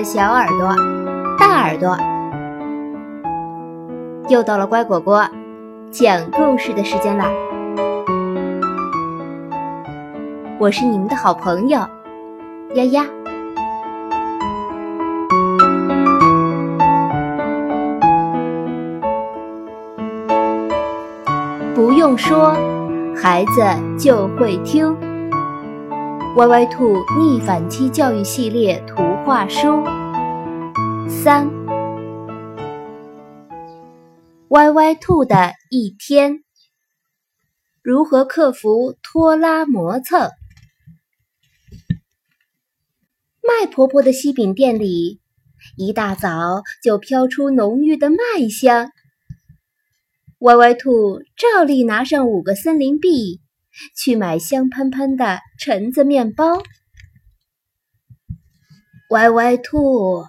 小耳朵、大耳朵，又到了乖果果讲故事的时间啦！我是你们的好朋友丫丫。不用说，孩子就会听。歪歪兔逆反期教育系列图画书三，歪歪兔的一天，如何克服拖拉磨蹭？麦婆婆的西饼店里，一大早就飘出浓郁的麦香。歪歪兔照例拿上五个森林币。去买香喷喷的橙子面包。歪歪兔，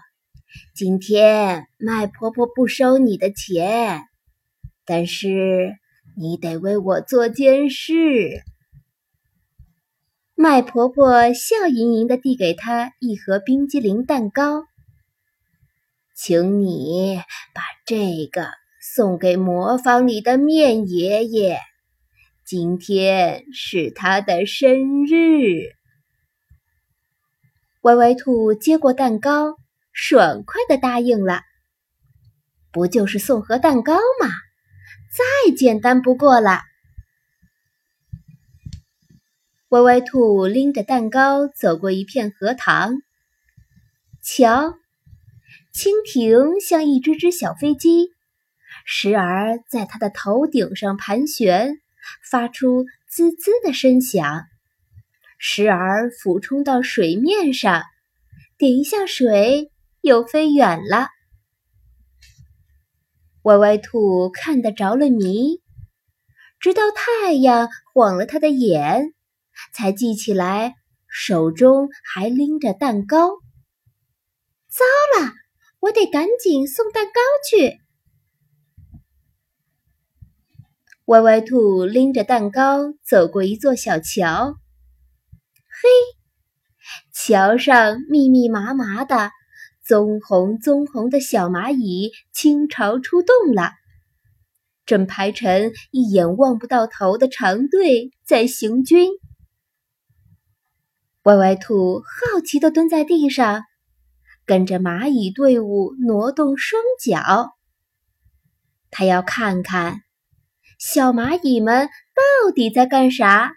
今天麦婆婆不收你的钱，但是你得为我做件事。麦婆婆笑盈盈的递给他一盒冰激凌蛋糕，请你把这个送给磨坊里的面爷爷。今天是他的生日。歪歪兔接过蛋糕，爽快的答应了。不就是送盒蛋糕吗？再简单不过了。歪歪兔拎着蛋糕走过一片荷塘，瞧，蜻蜓像一只只小飞机，时而在它的头顶上盘旋。发出滋滋的声响，时而俯冲到水面上，点一下水，又飞远了。歪歪兔看得着了迷，直到太阳晃了他的眼，才记起来手中还拎着蛋糕。糟了，我得赶紧送蛋糕去。歪歪兔拎着蛋糕走过一座小桥，嘿，桥上密密麻麻的棕红棕红的小蚂蚁倾巢出动了，正排成一眼望不到头的长队在行军。歪歪兔好奇地蹲在地上，跟着蚂蚁队伍挪动双脚，他要看看。小蚂蚁们到底在干啥？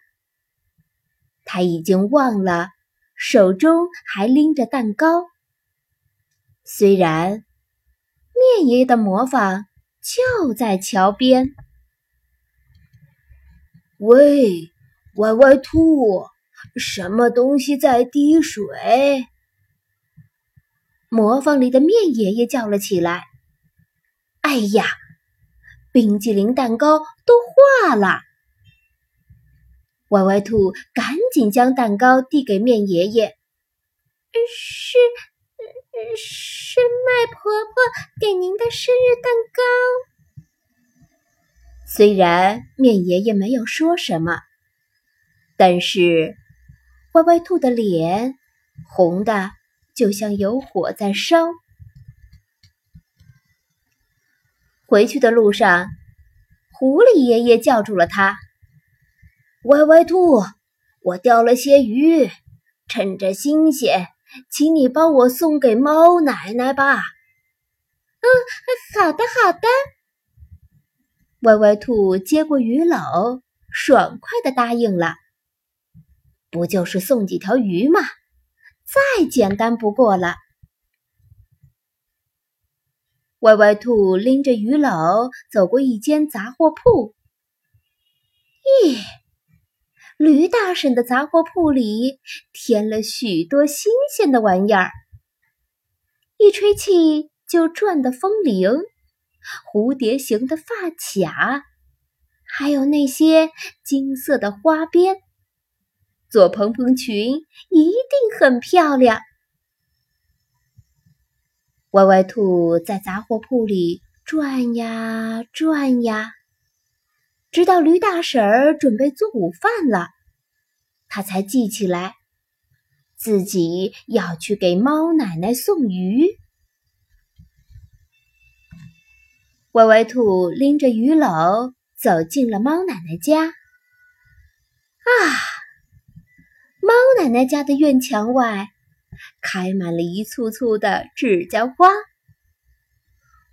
他已经忘了，手中还拎着蛋糕。虽然面爷爷的磨坊就在桥边。喂，歪歪兔，什么东西在滴水？磨坊里的面爷爷叫了起来：“哎呀！”冰激凌蛋糕都化了，歪歪兔赶紧将蛋糕递给面爷爷。是，是麦婆婆给您的生日蛋糕。虽然面爷爷没有说什么，但是歪歪兔的脸红的就像有火在烧。回去的路上，狐狸爷爷叫住了他：“歪歪兔，我钓了些鱼，趁着新鲜，请你帮我送给猫奶奶吧。”“嗯，好的，好的。”歪歪兔接过鱼篓，爽快的答应了。不就是送几条鱼吗？再简单不过了。歪歪兔拎着鱼篓走过一间杂货铺。咦，驴大婶的杂货铺里添了许多新鲜的玩意儿，一吹气就转的风铃，蝴蝶形的发卡，还有那些金色的花边，做蓬蓬裙一定很漂亮。歪歪兔在杂货铺里转呀转呀，直到驴大婶儿准备做午饭了，他才记起来，自己要去给猫奶奶送鱼。歪歪兔拎着鱼篓走进了猫奶奶家。啊，猫奶奶家的院墙外开满了一簇簇的指甲花。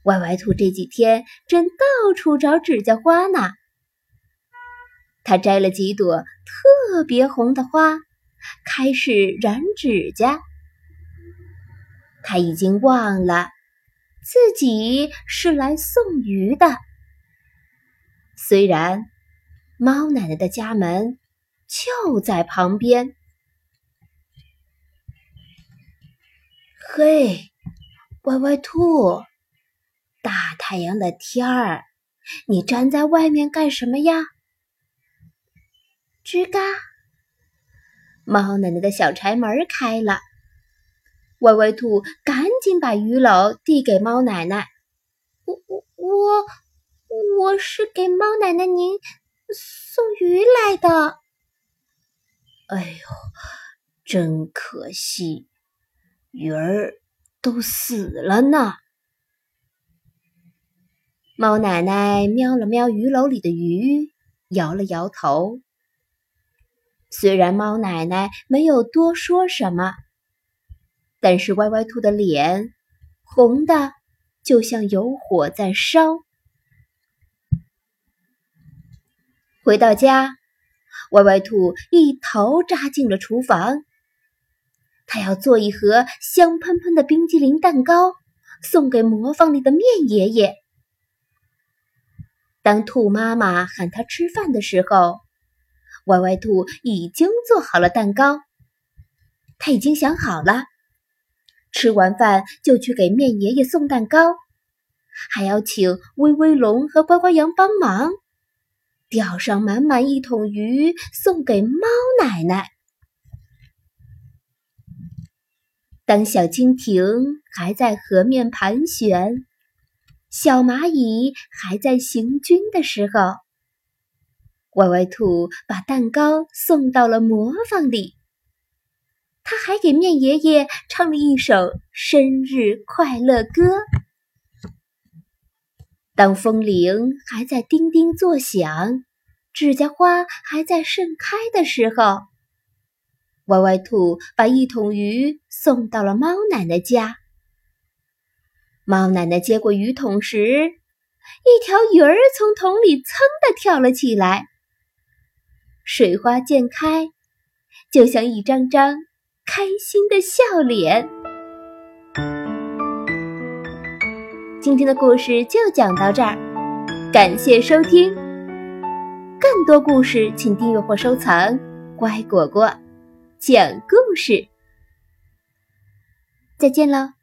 歪歪兔这几天正到处找指甲花呢。他摘了几朵特别红的花，开始染指甲。他已经忘了自己是来送鱼的。虽然猫奶奶的家门就在旁边。嘿，歪歪兔，大太阳的天儿，你站在外面干什么呀？吱嘎！猫奶奶的小柴门开了，歪歪兔赶紧把鱼篓递给猫奶奶。我我我我是给猫奶奶您送鱼来的。哎呦，真可惜，鱼儿都死了呢。猫奶奶瞄了瞄鱼篓里的鱼，摇了摇头。虽然猫奶奶没有多说什么，但是歪歪兔的脸红的就像有火在烧。回到家，歪歪兔一头扎进了厨房，他要做一盒香喷喷的冰激凌蛋糕，送给磨坊里的面爷爷。当兔妈妈喊他吃饭的时候。歪歪兔已经做好了蛋糕，他已经想好了，吃完饭就去给面爷爷送蛋糕，还要请威威龙和乖乖羊帮忙，钓上满满一桶鱼送给猫奶奶。当小蜻蜓还在河面盘旋，小蚂蚁还在行军的时候。歪歪兔把蛋糕送到了磨坊里，他还给面爷爷唱了一首生日快乐歌。当风铃还在叮叮作响，指甲花还在盛开的时候，歪歪兔把一桶鱼送到了猫奶奶家。猫奶奶接过鱼桶时，一条鱼儿从桶里噌的跳了起来。水花溅开，就像一张张开心的笑脸。今天的故事就讲到这儿，感谢收听。更多故事，请订阅或收藏。乖果果讲故事，再见喽。